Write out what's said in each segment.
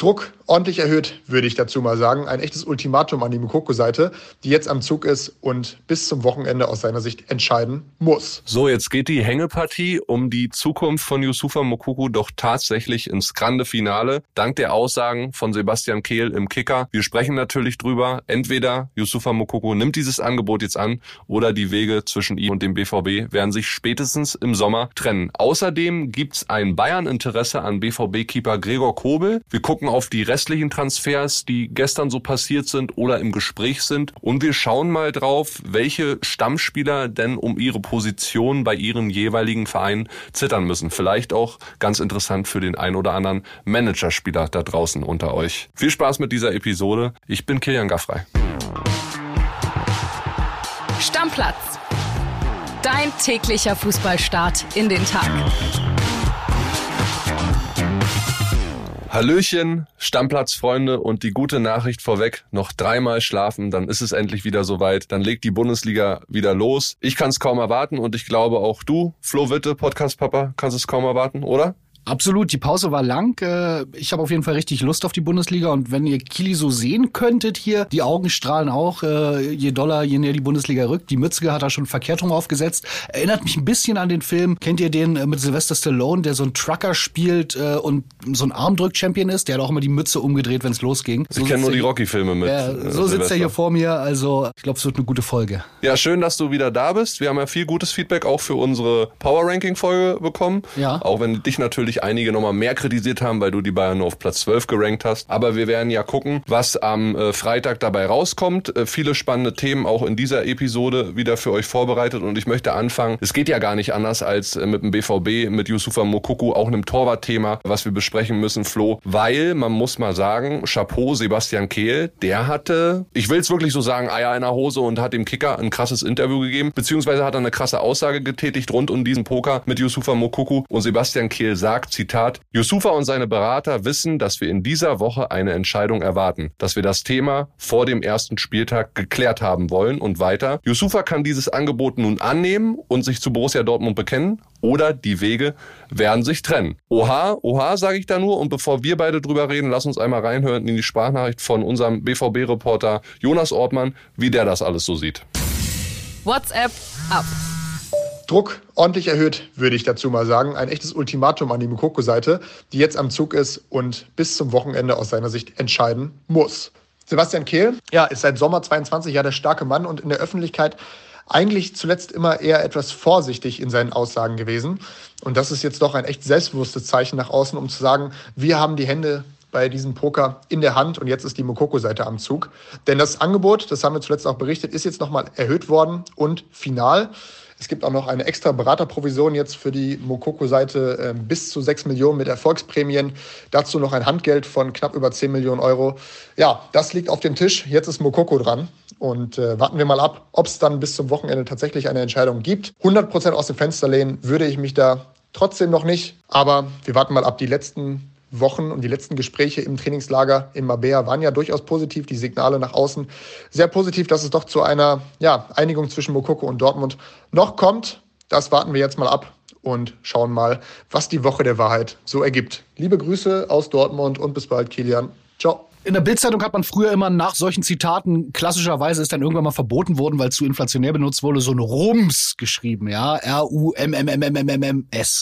Druck ordentlich erhöht, würde ich dazu mal sagen. Ein echtes Ultimatum an die Mukoko-Seite, die jetzt am Zug ist und bis zum Wochenende aus seiner Sicht entscheiden muss. So, jetzt geht die Hängepartie um die Zukunft von Yusufa Mukoko doch tatsächlich ins grande Finale, dank der Aussagen von Sebastian Kehl im Kicker. Wir sprechen natürlich drüber, entweder Yusufa Mukoko nimmt dieses Angebot jetzt an oder die Wege zwischen ihm und dem BVB werden sich spätestens im Sommer trennen. Außerdem gibt's ein Bayern-Interesse an BVB-Keeper Gregor Kobel. Wir gucken auf die restlichen Transfers, die gestern so passiert sind oder im Gespräch sind. Und wir schauen mal drauf, welche Stammspieler denn um ihre Position bei ihren jeweiligen Vereinen zittern müssen. Vielleicht auch ganz interessant für den ein oder anderen Managerspieler da draußen unter euch. Viel Spaß mit dieser Episode. Ich bin Kilian Gaffrey. Stammplatz. Dein täglicher Fußballstart in den Tag. Hallöchen, Stammplatzfreunde und die gute Nachricht vorweg, noch dreimal schlafen, dann ist es endlich wieder soweit, dann legt die Bundesliga wieder los. Ich kann es kaum erwarten und ich glaube auch du, Flo Witte, Podcast Papa, kannst es kaum erwarten, oder? Absolut, die Pause war lang. Äh, ich habe auf jeden Fall richtig Lust auf die Bundesliga und wenn ihr Kili so sehen könntet hier, die Augen strahlen auch, äh, je doller, je näher die Bundesliga rückt. Die Mütze hat er schon verkehrt rum aufgesetzt. Erinnert mich ein bisschen an den Film, kennt ihr den äh, mit Sylvester Stallone, der so einen Trucker spielt und so ein Armdrück-Champion ist? Der hat auch immer die Mütze umgedreht, wenn es losging. So ich kenne nur die Rocky-Filme mit. Ja, so sitzt er hier vor mir, also ich glaube, es wird eine gute Folge. Ja, schön, dass du wieder da bist. Wir haben ja viel gutes Feedback auch für unsere Power-Ranking-Folge bekommen. Ja. Auch wenn dich natürlich einige nochmal mehr kritisiert haben, weil du die Bayern nur auf Platz 12 gerankt hast. Aber wir werden ja gucken, was am äh, Freitag dabei rauskommt. Äh, viele spannende Themen auch in dieser Episode wieder für euch vorbereitet. Und ich möchte anfangen, es geht ja gar nicht anders als äh, mit dem BVB, mit Yusufa Mokuku, auch einem Torwartthema, was wir besprechen müssen, Flo. Weil, man muss mal sagen, Chapeau Sebastian Kehl, der hatte, ich will es wirklich so sagen, Eier in der Hose und hat dem Kicker ein krasses Interview gegeben, beziehungsweise hat er eine krasse Aussage getätigt rund um diesen Poker mit Yusufa Mokuku. Und Sebastian Kehl sagt, Zitat, Yusufa und seine Berater wissen, dass wir in dieser Woche eine Entscheidung erwarten, dass wir das Thema vor dem ersten Spieltag geklärt haben wollen und weiter. Yusufa kann dieses Angebot nun annehmen und sich zu Borussia Dortmund bekennen oder die Wege werden sich trennen. Oha, oha, sage ich da nur. Und bevor wir beide drüber reden, lass uns einmal reinhören in die Sprachnachricht von unserem BVB-Reporter Jonas Ortmann, wie der das alles so sieht. WhatsApp ab. Druck ordentlich erhöht, würde ich dazu mal sagen. Ein echtes Ultimatum an die Mukoko-Seite, die jetzt am Zug ist und bis zum Wochenende aus seiner Sicht entscheiden muss. Sebastian Kehl ja, ist seit Sommer 22 ja der starke Mann und in der Öffentlichkeit eigentlich zuletzt immer eher etwas vorsichtig in seinen Aussagen gewesen. Und das ist jetzt doch ein echt selbstbewusstes Zeichen nach außen, um zu sagen, wir haben die Hände bei diesem Poker in der Hand und jetzt ist die Mokoko-Seite am Zug. Denn das Angebot, das haben wir zuletzt auch berichtet, ist jetzt nochmal erhöht worden und final. Es gibt auch noch eine extra Beraterprovision jetzt für die Mokoko-Seite äh, bis zu 6 Millionen mit Erfolgsprämien. Dazu noch ein Handgeld von knapp über 10 Millionen Euro. Ja, das liegt auf dem Tisch. Jetzt ist Mokoko dran. Und äh, warten wir mal ab, ob es dann bis zum Wochenende tatsächlich eine Entscheidung gibt. 100 Prozent aus dem Fenster lehnen würde ich mich da trotzdem noch nicht. Aber wir warten mal ab. Die letzten Wochen und die letzten Gespräche im Trainingslager in Mabea waren ja durchaus positiv. Die Signale nach außen sehr positiv, dass es doch zu einer ja, Einigung zwischen Mokoko und Dortmund noch kommt. Das warten wir jetzt mal ab und schauen mal, was die Woche der Wahrheit so ergibt. Liebe Grüße aus Dortmund und bis bald, Kilian. Ciao. In der Bildzeitung hat man früher immer nach solchen Zitaten, klassischerweise ist dann irgendwann mal verboten worden, weil es zu inflationär benutzt wurde, so ein Rums geschrieben, ja, R-U-M-M-M-M-M-M-S.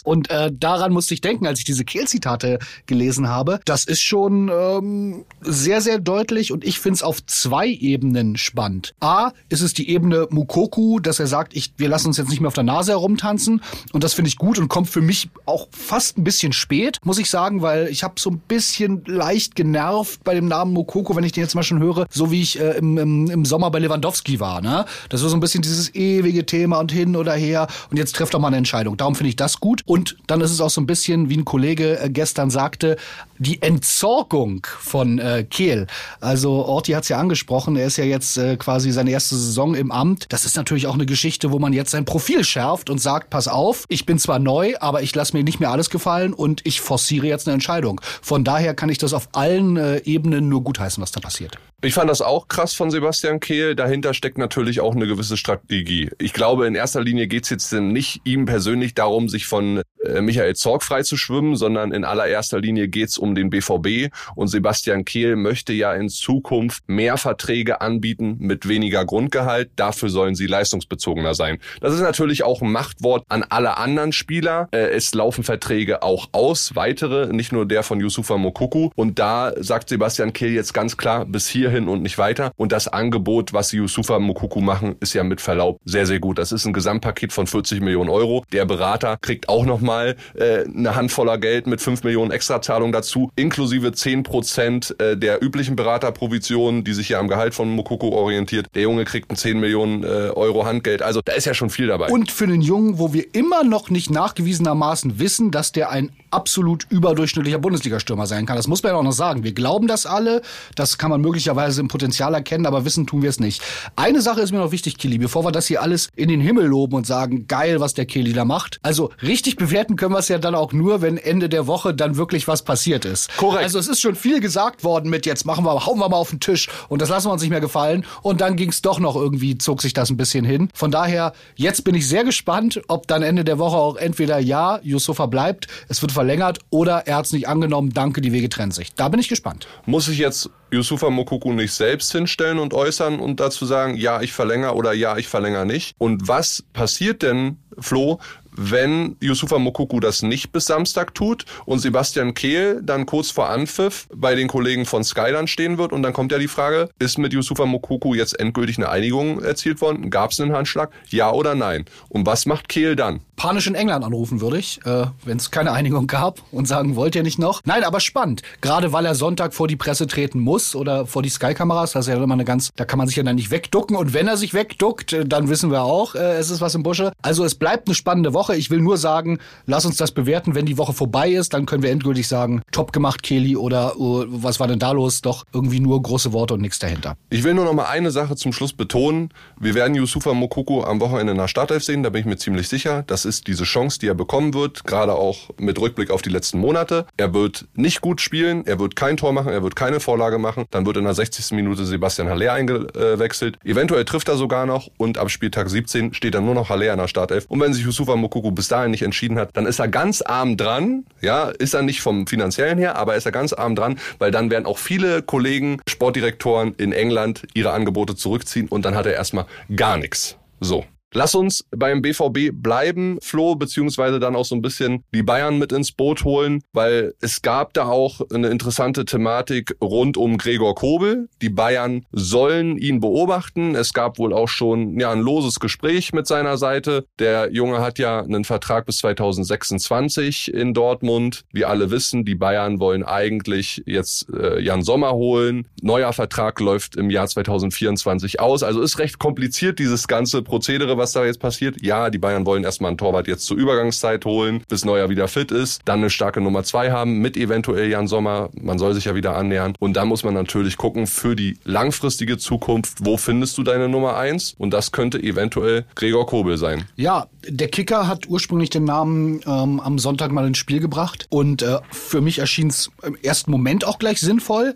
Und äh, daran musste ich denken, als ich diese Kehl-Zitate gelesen habe. Das ist schon ähm, sehr, sehr deutlich und ich finde es auf zwei Ebenen spannend. A, ist es die Ebene Mukoku, dass er sagt, ich, wir lassen uns jetzt nicht mehr auf der Nase herumtanzen und das finde ich gut und kommt für mich auch fast ein bisschen spät, muss ich sagen, weil ich habe so ein bisschen leicht genervt bei dem Namen Mokoko, wenn ich den jetzt mal schon höre, so wie ich äh, im, im, im Sommer bei Lewandowski war. Ne? Das war so ein bisschen dieses ewige Thema und hin oder her. Und jetzt trifft doch mal eine Entscheidung. Darum finde ich das gut. Und dann ist es auch so ein bisschen, wie ein Kollege äh, gestern sagte, die Entsorgung von äh, Kehl. Also Orti hat es ja angesprochen, er ist ja jetzt äh, quasi seine erste Saison im Amt. Das ist natürlich auch eine Geschichte, wo man jetzt sein Profil schärft und sagt, pass auf, ich bin zwar neu, aber ich lasse mir nicht mehr alles gefallen und ich forciere jetzt eine Entscheidung. Von daher kann ich das auf allen äh, Ebenen nur gutheißen, was da passiert. Ich fand das auch krass von Sebastian Kehl. Dahinter steckt natürlich auch eine gewisse Strategie. Ich glaube, in erster Linie geht es jetzt nicht ihm persönlich darum, sich von äh, Michael Zorg frei zu schwimmen, sondern in allererster Linie geht es um den BVB. Und Sebastian Kehl möchte ja in Zukunft mehr Verträge anbieten mit weniger Grundgehalt. Dafür sollen sie leistungsbezogener sein. Das ist natürlich auch ein Machtwort an alle anderen Spieler. Äh, es laufen Verträge auch aus, weitere, nicht nur der von Yusufa Mokuku. Und da sagt Sebastian Kehl jetzt ganz klar, bis hierhin und nicht weiter. Und das Angebot, was Yusufa Mokuku machen, ist ja mit Verlaub sehr, sehr gut. Das ist ein Gesamtpaket von 40 Millionen Euro. Der Berater kriegt auch nochmal äh, eine Handvoller Geld mit 5 Millionen Extrazahlung dazu, inklusive 10 Prozent äh, der üblichen Beraterprovisionen, die sich ja am Gehalt von Mokuku orientiert. Der Junge kriegt ein 10 Millionen äh, Euro Handgeld. Also da ist ja schon viel dabei. Und für einen Jungen, wo wir immer noch nicht nachgewiesenermaßen wissen, dass der ein absolut überdurchschnittlicher Bundesliga-Stürmer sein kann. Das muss man ja auch noch sagen. Wir glauben das alle. Das kann man möglicherweise im Potenzial erkennen, aber wissen tun wir es nicht. Eine Sache ist mir noch wichtig, Kili, bevor wir das hier alles in den Himmel loben und sagen, geil, was der Kili da macht. Also richtig bewerten können wir es ja dann auch nur, wenn Ende der Woche dann wirklich was passiert ist. Korrekt. Also es ist schon viel gesagt worden mit jetzt machen wir, hauen wir mal auf den Tisch und das lassen wir uns nicht mehr gefallen. Und dann ging es doch noch irgendwie, zog sich das ein bisschen hin. Von daher, jetzt bin ich sehr gespannt, ob dann Ende der Woche auch entweder ja, Yusufa bleibt, es wird verlängert oder er hat es nicht angenommen, danke, die Wege trennen sich. Da bin ich gespannt. Muss ich jetzt Yusufa Mokuku nicht selbst hinstellen und äußern und dazu sagen, ja, ich verlängere oder ja, ich verlängere nicht? Und was passiert denn, Flo, wenn Yusufa Mokuku das nicht bis Samstag tut und Sebastian Kehl dann kurz vor Anpfiff bei den Kollegen von Sky dann stehen wird und dann kommt ja die Frage, ist mit Yusufa Mokuku jetzt endgültig eine Einigung erzielt worden? Gab es einen Handschlag? Ja oder nein? Und was macht Kehl dann? Panisch in England anrufen würde ich, äh, wenn es keine Einigung gab und sagen, wollt ihr nicht noch? Nein, aber spannend. Gerade weil er Sonntag vor die Presse treten muss oder vor die Sky-Kameras, das ist ja immer eine ganz, da kann man sich ja dann nicht wegducken und wenn er sich wegduckt, äh, dann wissen wir auch, äh, es ist was im Busche. Also es bleibt eine spannende Woche. Ich will nur sagen, lass uns das bewerten. Wenn die Woche vorbei ist, dann können wir endgültig sagen, top gemacht, Kelly, oder uh, was war denn da los? Doch irgendwie nur große Worte und nichts dahinter. Ich will nur noch mal eine Sache zum Schluss betonen. Wir werden Yusufa Mokuku am Wochenende nach Startelf sehen, da bin ich mir ziemlich sicher. Das ist diese Chance, die er bekommen wird, gerade auch mit Rückblick auf die letzten Monate. Er wird nicht gut spielen, er wird kein Tor machen, er wird keine Vorlage machen. Dann wird in der 60. Minute Sebastian Haller eingewechselt. Eventuell trifft er sogar noch und ab Spieltag 17 steht dann nur noch Haller in der Startelf. Und wenn sich Yusufa Mokuku bis dahin nicht entschieden hat, dann ist er ganz arm dran. Ja, ist er nicht vom finanziellen her, aber ist er ganz arm dran, weil dann werden auch viele Kollegen, Sportdirektoren in England ihre Angebote zurückziehen und dann hat er erstmal gar nichts. So. Lass uns beim BVB bleiben, Flo, beziehungsweise dann auch so ein bisschen die Bayern mit ins Boot holen, weil es gab da auch eine interessante Thematik rund um Gregor Kobel. Die Bayern sollen ihn beobachten. Es gab wohl auch schon ja ein loses Gespräch mit seiner Seite. Der Junge hat ja einen Vertrag bis 2026 in Dortmund. Wie alle wissen, die Bayern wollen eigentlich jetzt äh, Jan Sommer holen. Neuer Vertrag läuft im Jahr 2024 aus. Also ist recht kompliziert dieses ganze Prozedere was da jetzt passiert. Ja, die Bayern wollen erstmal einen Torwart jetzt zur Übergangszeit holen, bis Neuer wieder fit ist, dann eine starke Nummer zwei haben mit eventuell Jan Sommer. Man soll sich ja wieder annähern. Und da muss man natürlich gucken für die langfristige Zukunft, wo findest du deine Nummer eins? Und das könnte eventuell Gregor Kobel sein. Ja, der Kicker hat ursprünglich den Namen ähm, am Sonntag mal ins Spiel gebracht. Und äh, für mich erschien es im ersten Moment auch gleich sinnvoll.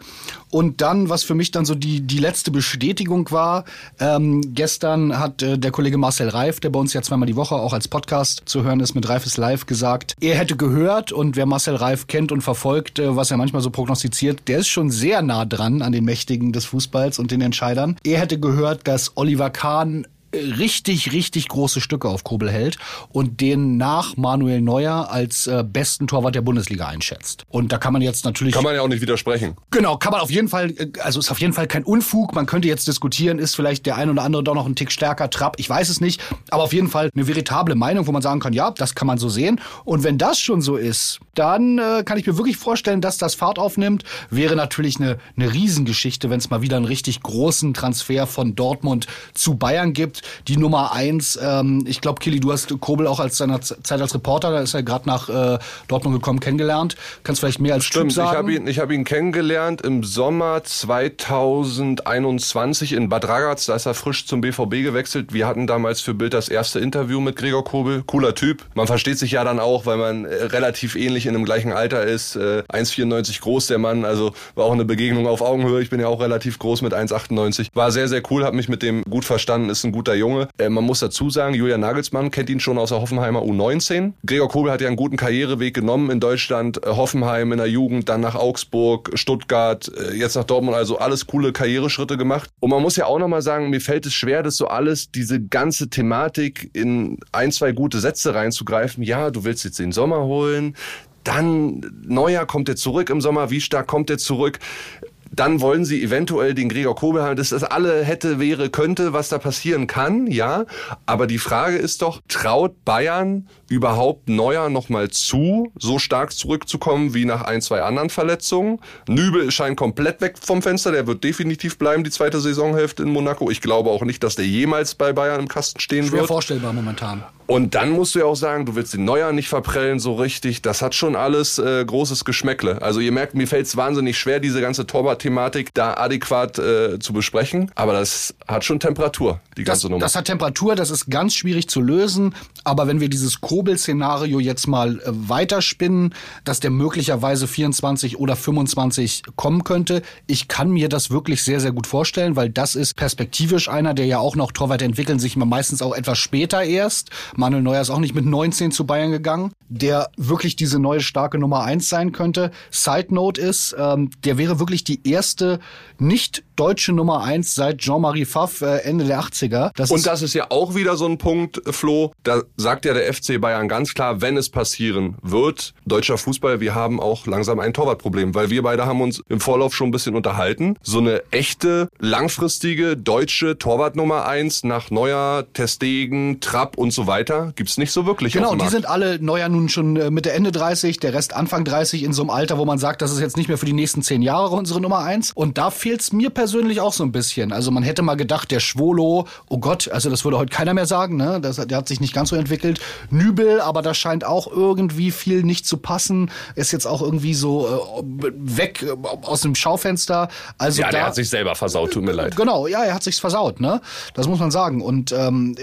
Und dann, was für mich dann so die, die letzte Bestätigung war, ähm, gestern hat äh, der Kollege Marcel Reif, der bei uns ja zweimal die Woche auch als Podcast zu hören ist mit Reif ist live, gesagt, er hätte gehört und wer Marcel Reif kennt und verfolgt, äh, was er manchmal so prognostiziert, der ist schon sehr nah dran an den Mächtigen des Fußballs und den Entscheidern. Er hätte gehört, dass Oliver Kahn richtig, richtig große Stücke auf Kobel hält und den nach Manuel Neuer als äh, besten Torwart der Bundesliga einschätzt. Und da kann man jetzt natürlich. Kann man ja auch nicht widersprechen. Genau, kann man auf jeden Fall, äh, also ist auf jeden Fall kein Unfug. Man könnte jetzt diskutieren, ist vielleicht der ein oder andere doch noch ein Tick stärker Trapp. Ich weiß es nicht. Aber auf jeden Fall eine veritable Meinung, wo man sagen kann, ja, das kann man so sehen. Und wenn das schon so ist, dann äh, kann ich mir wirklich vorstellen, dass das Fahrt aufnimmt. Wäre natürlich eine, eine Riesengeschichte, wenn es mal wieder einen richtig großen Transfer von Dortmund zu Bayern gibt die Nummer eins. Ähm, ich glaube, Kili, du hast Kobel auch als seiner Zeit als Reporter, da ist er gerade nach äh, Dortmund gekommen, kennengelernt. Kannst vielleicht mehr als Stimmt, typ sagen? ich habe ihn, ich hab ihn kennengelernt im Sommer 2021 in Bad Ragaz. Da ist er frisch zum BVB gewechselt. Wir hatten damals für Bild das erste Interview mit Gregor Kobel. Cooler Typ. Man versteht sich ja dann auch, weil man äh, relativ ähnlich in dem gleichen Alter ist. Äh, 1,94 groß der Mann, also war auch eine Begegnung auf Augenhöhe. Ich bin ja auch relativ groß mit 1,98. War sehr, sehr cool, habe mich mit dem gut verstanden, ist ein guter Junge. Äh, man muss dazu sagen, Julian Nagelsmann kennt ihn schon aus der Hoffenheimer U19. Gregor Kobel hat ja einen guten Karriereweg genommen in Deutschland. Äh, Hoffenheim in der Jugend, dann nach Augsburg, Stuttgart, äh, jetzt nach Dortmund. Also alles coole Karriereschritte gemacht. Und man muss ja auch nochmal sagen, mir fällt es schwer, das so alles, diese ganze Thematik in ein, zwei gute Sätze reinzugreifen. Ja, du willst jetzt den Sommer holen, dann Neuer kommt er zurück im Sommer, wie stark kommt er zurück? Dann wollen sie eventuell den Gregor Kobel haben. dass das alle hätte, wäre, könnte, was da passieren kann, ja. Aber die Frage ist doch, traut Bayern überhaupt Neuer nochmal zu, so stark zurückzukommen wie nach ein, zwei anderen Verletzungen? Nübel scheint komplett weg vom Fenster. Der wird definitiv bleiben, die zweite Saisonhälfte in Monaco. Ich glaube auch nicht, dass der jemals bei Bayern im Kasten stehen Schwer wird. vorstellbar momentan. Und dann musst du ja auch sagen, du willst den Neuer nicht verprellen so richtig. Das hat schon alles äh, großes Geschmäckle. Also ihr merkt, mir fällt es wahnsinnig schwer, diese ganze Torwart-Thematik da adäquat äh, zu besprechen. Aber das hat schon Temperatur, die ganze das, Nummer. Das hat Temperatur, das ist ganz schwierig zu lösen. Aber wenn wir dieses Kobel-Szenario jetzt mal äh, weiterspinnen, dass der möglicherweise 24 oder 25 kommen könnte, ich kann mir das wirklich sehr, sehr gut vorstellen, weil das ist perspektivisch einer, der ja auch noch Torwart entwickeln sich meistens auch etwas später erst. Manuel Neuer ist auch nicht mit 19 zu Bayern gegangen, der wirklich diese neue starke Nummer eins sein könnte. Side Note ist, ähm, der wäre wirklich die erste nicht deutsche Nummer eins seit Jean-Marie Pfaff äh, Ende der 80er. Das Und das ist ja auch wieder so ein Punkt, Flo. Da sagt ja der FC Bayern ganz klar, wenn es passieren wird, deutscher Fußball, wir haben auch langsam ein Torwartproblem, weil wir beide haben uns im Vorlauf schon ein bisschen unterhalten. So eine echte, langfristige deutsche Torwart Nummer eins nach Neuer, Testegen, Trapp und so weiter gibt's nicht so wirklich. Genau, die sind alle Neuer nun schon äh, Mitte Ende 30, der Rest Anfang 30 in so einem Alter, wo man sagt, das ist jetzt nicht mehr für die nächsten zehn Jahre unsere Nummer eins. Und da fehlt's mir persönlich auch so ein bisschen. Also man hätte mal gedacht, der Schwolo, oh Gott, also das würde heute keiner mehr sagen, ne? Das, der hat sich nicht ganz so entwickelt. Nübel, aber da scheint auch irgendwie viel nicht zu passen. Ist jetzt auch irgendwie so äh, weg äh, aus dem Schaufenster. Also ja, da, der hat sich selber versaut, tut mir leid. Genau, ja, er hat sich's versaut, ne? Das muss man sagen. Und ähm,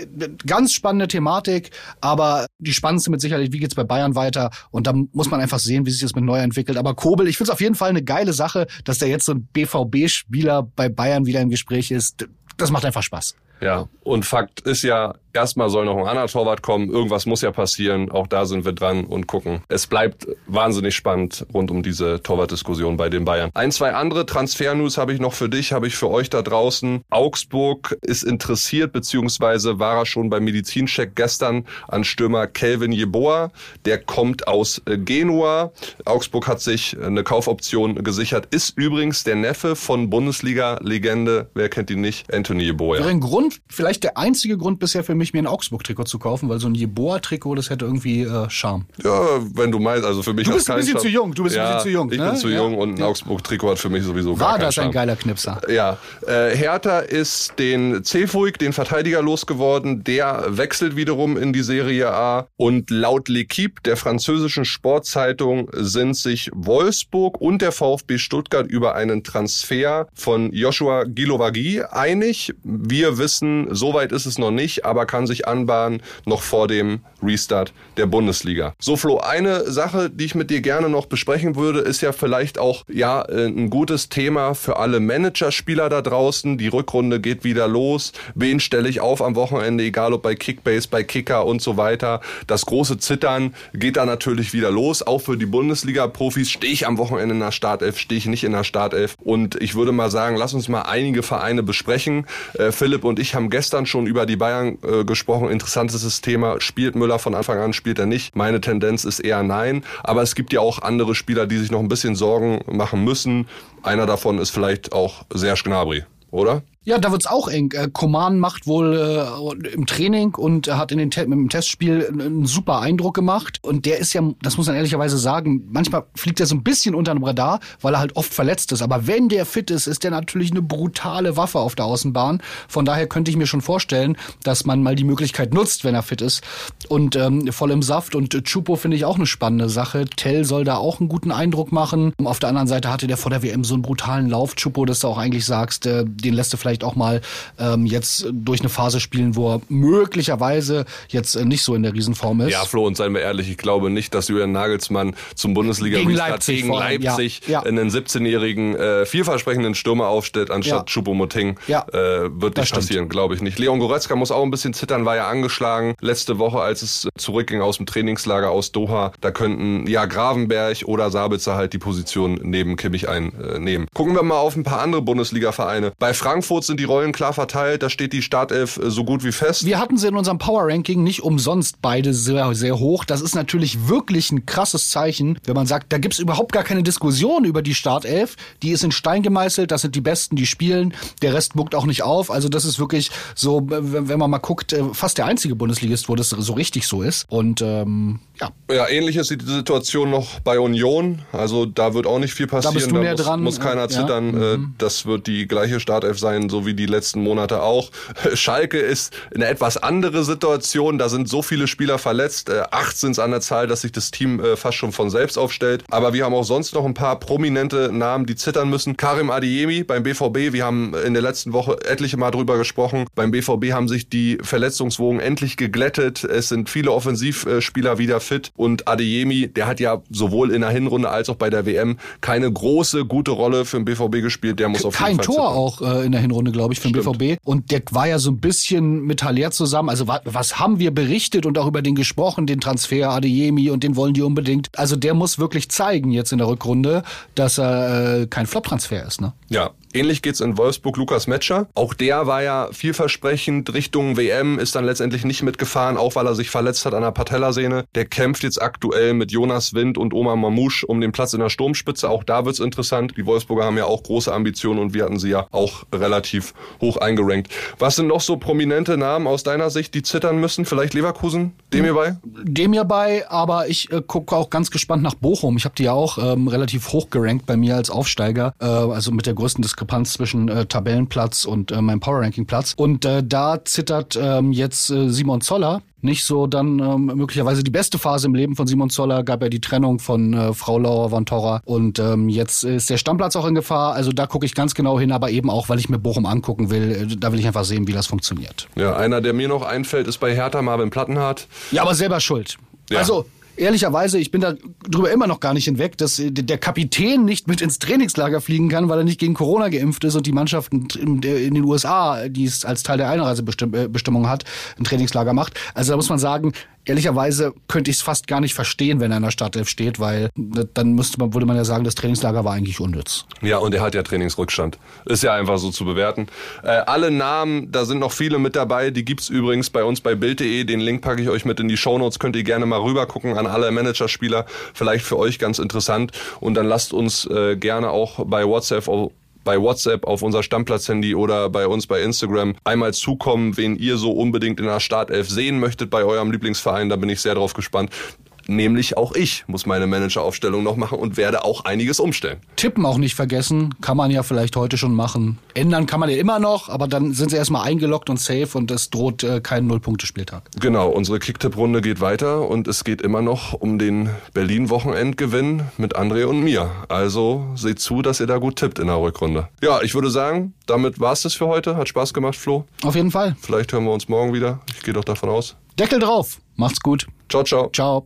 ganz spannende Thematik, aber die spannendste mit Sicherheit, wie geht's bei Bayern weiter? Und da muss man einfach sehen, wie sich das mit Neuer entwickelt. Aber Kobel, ich finde es auf jeden Fall eine geile Sache, dass der jetzt so ein BVB-Spieler bei Bayern wieder im Gespräch ist. Das macht einfach Spaß. Ja, und Fakt ist ja, erstmal soll noch ein anderer Torwart kommen. Irgendwas muss ja passieren. Auch da sind wir dran und gucken. Es bleibt wahnsinnig spannend rund um diese Torwartdiskussion bei den Bayern. Ein, zwei andere Transfer-News habe ich noch für dich, habe ich für euch da draußen. Augsburg ist interessiert, beziehungsweise war er schon beim Medizincheck gestern an Stürmer Kelvin Jeboa. Der kommt aus äh, Genua. Augsburg hat sich eine Kaufoption gesichert. Ist übrigens der Neffe von Bundesliga-Legende, wer kennt ihn nicht, Anthony Jeboa. Wäre Grund, vielleicht der einzige Grund bisher für mich, mir ein Augsburg-Trikot zu kaufen, weil so ein Jeboa-Trikot, das hätte irgendwie äh, Charme. Ja, wenn du meinst, also für mich Du bist ein bisschen Charme. zu jung, du bist ja, ein bisschen zu jung. Ich ne? bin zu jung und ein Augsburg-Trikot hat für mich sowieso War gar das Charme. ein geiler Knipser? Ja, äh, Hertha ist den Cefuig, den Verteidiger, losgeworden. Der wechselt wiederum in die Serie A. Und laut L'Equipe, der französischen Sportzeitung, sind sich Wolfsburg und der VfB Stuttgart über einen Transfer von Joshua Gilovagi einig. Wir wissen, soweit ist es noch nicht, aber kann sich anbahnen noch vor dem Restart der Bundesliga. So Flo, eine Sache, die ich mit dir gerne noch besprechen würde, ist ja vielleicht auch ja äh, ein gutes Thema für alle Managerspieler da draußen. Die Rückrunde geht wieder los. Wen stelle ich auf am Wochenende, egal ob bei Kickbase, bei Kicker und so weiter. Das große Zittern geht da natürlich wieder los. Auch für die Bundesliga-Profis stehe ich am Wochenende in der Startelf, stehe ich nicht in der Startelf. Und ich würde mal sagen, lass uns mal einige Vereine besprechen. Äh, Philipp und ich haben gestern schon über die Bayern äh, gesprochen. Interessantes Thema. Spielt Müller von Anfang an, spielt er nicht? Meine Tendenz ist eher nein. Aber es gibt ja auch andere Spieler, die sich noch ein bisschen Sorgen machen müssen. Einer davon ist vielleicht auch Serge Gnabry, oder? Ja, da wird's auch eng. Äh, Koman macht wohl äh, im Training und hat in den Te dem Testspiel einen super Eindruck gemacht. Und der ist ja, das muss man ehrlicherweise sagen, manchmal fliegt er so ein bisschen unter dem Radar, weil er halt oft verletzt ist. Aber wenn der fit ist, ist der natürlich eine brutale Waffe auf der Außenbahn. Von daher könnte ich mir schon vorstellen, dass man mal die Möglichkeit nutzt, wenn er fit ist. Und ähm, voll im Saft. Und Chupo finde ich auch eine spannende Sache. Tell soll da auch einen guten Eindruck machen. Auf der anderen Seite hatte der vor der WM so einen brutalen Lauf. Chupo, dass du auch eigentlich sagst, äh, den lässt du vielleicht auch mal ähm, jetzt durch eine Phase spielen, wo er möglicherweise jetzt äh, nicht so in der Riesenform ist. Ja, Flo, und seien wir ehrlich, ich glaube nicht, dass Julian Nagelsmann zum Bundesliga gegen Leipzig, gegen Leipzig ja, einen 17-jährigen äh, vielversprechenden Stürmer aufstellt, anstatt ja. Choupo-Moting. Ja. Äh, wird nicht passieren, glaube ich nicht. Leon Goretzka muss auch ein bisschen zittern, war ja angeschlagen letzte Woche, als es zurückging aus dem Trainingslager aus Doha. Da könnten ja Gravenberg oder Sabitzer halt die Position neben Kimmich einnehmen. Gucken wir mal auf ein paar andere Bundesliga-Vereine. Bei Frankfurt sind die Rollen klar verteilt. Da steht die Startelf äh, so gut wie fest. Wir hatten sie in unserem Power-Ranking nicht umsonst beide sehr, sehr hoch. Das ist natürlich wirklich ein krasses Zeichen, wenn man sagt, da gibt's überhaupt gar keine Diskussion über die Startelf. Die ist in Stein gemeißelt. Das sind die Besten, die spielen. Der Rest muckt auch nicht auf. Also das ist wirklich so, wenn man mal guckt, äh, fast der einzige Bundesligist, wo das so richtig so ist. Und ähm, ja. Ja, ähnlich ist die Situation noch bei Union. Also da wird auch nicht viel passieren. Da, bist du da näher muss, dran. muss keiner zittern. Ja. Äh, mhm. Das wird die gleiche Startelf sein, so wie die letzten Monate auch. Schalke ist eine etwas andere Situation. Da sind so viele Spieler verletzt. Äh, acht sind es an der Zahl, dass sich das Team äh, fast schon von selbst aufstellt. Aber wir haben auch sonst noch ein paar prominente Namen, die zittern müssen. Karim Adiemi beim BVB. Wir haben in der letzten Woche etliche Mal drüber gesprochen. Beim BVB haben sich die Verletzungswogen endlich geglättet. Es sind viele Offensivspieler wieder fit. Und Adeyemi, der hat ja sowohl in der Hinrunde als auch bei der WM keine große, gute Rolle für den BVB gespielt. Der muss auf Kein jeden Fall Tor auch äh, in der Hinrunde, glaube ich, für den BVB. Und der war ja so ein bisschen mit Haller zusammen. Also was, was haben wir berichtet und auch über den gesprochen, den Transfer Adeyemi und den wollen die unbedingt. Also der muss wirklich zeigen jetzt in der Rückrunde, dass er äh, kein Flop-Transfer ist. Ne? Ja, Ähnlich geht's in Wolfsburg Lukas Metscher. Auch der war ja vielversprechend Richtung WM, ist dann letztendlich nicht mitgefahren, auch weil er sich verletzt hat an der Patellasehne. Der kämpft jetzt aktuell mit Jonas Wind und Omar Mamouche um den Platz in der Sturmspitze. Auch da wird's interessant. Die Wolfsburger haben ja auch große Ambitionen und wir hatten sie ja auch relativ hoch eingerankt. Was sind noch so prominente Namen aus deiner Sicht, die zittern müssen? Vielleicht Leverkusen? Dem hierbei? Dem hierbei, aber ich äh, gucke auch ganz gespannt nach Bochum. Ich habe die ja auch ähm, relativ hoch gerankt bei mir als Aufsteiger, äh, also mit der größten Diskrepanz Diskrepanz zwischen äh, Tabellenplatz und äh, meinem Power Ranking Platz. Und äh, da zittert ähm, jetzt äh, Simon Zoller nicht so dann ähm, möglicherweise die beste Phase im Leben von Simon Zoller gab ja die Trennung von äh, Frau Lauer von Torra und ähm, jetzt ist der Stammplatz auch in Gefahr. Also da gucke ich ganz genau hin, aber eben auch, weil ich mir Bochum angucken will. Äh, da will ich einfach sehen, wie das funktioniert. Ja, einer, der mir noch einfällt, ist bei Hertha Marvin Plattenhardt. Ja, aber selber schuld. Ja. Also ehrlicherweise, ich bin da drüber immer noch gar nicht hinweg, dass der Kapitän nicht mit ins Trainingslager fliegen kann, weil er nicht gegen Corona geimpft ist und die Mannschaft in den USA, die es als Teil der Einreisebestimmung hat, ein Trainingslager macht. Also da muss man sagen, ehrlicherweise könnte ich es fast gar nicht verstehen, wenn er in der Startelf steht, weil dann müsste man, würde man ja sagen, das Trainingslager war eigentlich unnütz. Ja, und er hat ja Trainingsrückstand. Ist ja einfach so zu bewerten. Äh, alle Namen, da sind noch viele mit dabei, die gibt's übrigens bei uns bei Bild.de. Den Link packe ich euch mit in die Shownotes, könnt ihr gerne mal rüber gucken an alle Managerspieler. Vielleicht für euch ganz interessant. Und dann lasst uns äh, gerne auch bei WhatsApp bei WhatsApp auf unser Stammplatz-Handy oder bei uns bei Instagram einmal zukommen, wen ihr so unbedingt in der Startelf sehen möchtet bei eurem Lieblingsverein. Da bin ich sehr drauf gespannt. Nämlich auch ich muss meine Manageraufstellung noch machen und werde auch einiges umstellen. Tippen auch nicht vergessen, kann man ja vielleicht heute schon machen. Ändern kann man ja immer noch, aber dann sind sie erstmal eingeloggt und safe und es droht äh, kein Nullpunkte-Spieltag. Genau, unsere Kicktipp-Runde geht weiter und es geht immer noch um den Berlin-Wochenendgewinn mit André und mir. Also seht zu, dass ihr da gut tippt in der Rückrunde. Ja, ich würde sagen, damit war es das für heute. Hat Spaß gemacht, Flo. Auf jeden Fall. Vielleicht hören wir uns morgen wieder. Ich gehe doch davon aus. Deckel drauf. Macht's gut. Ciao, ciao. Ciao.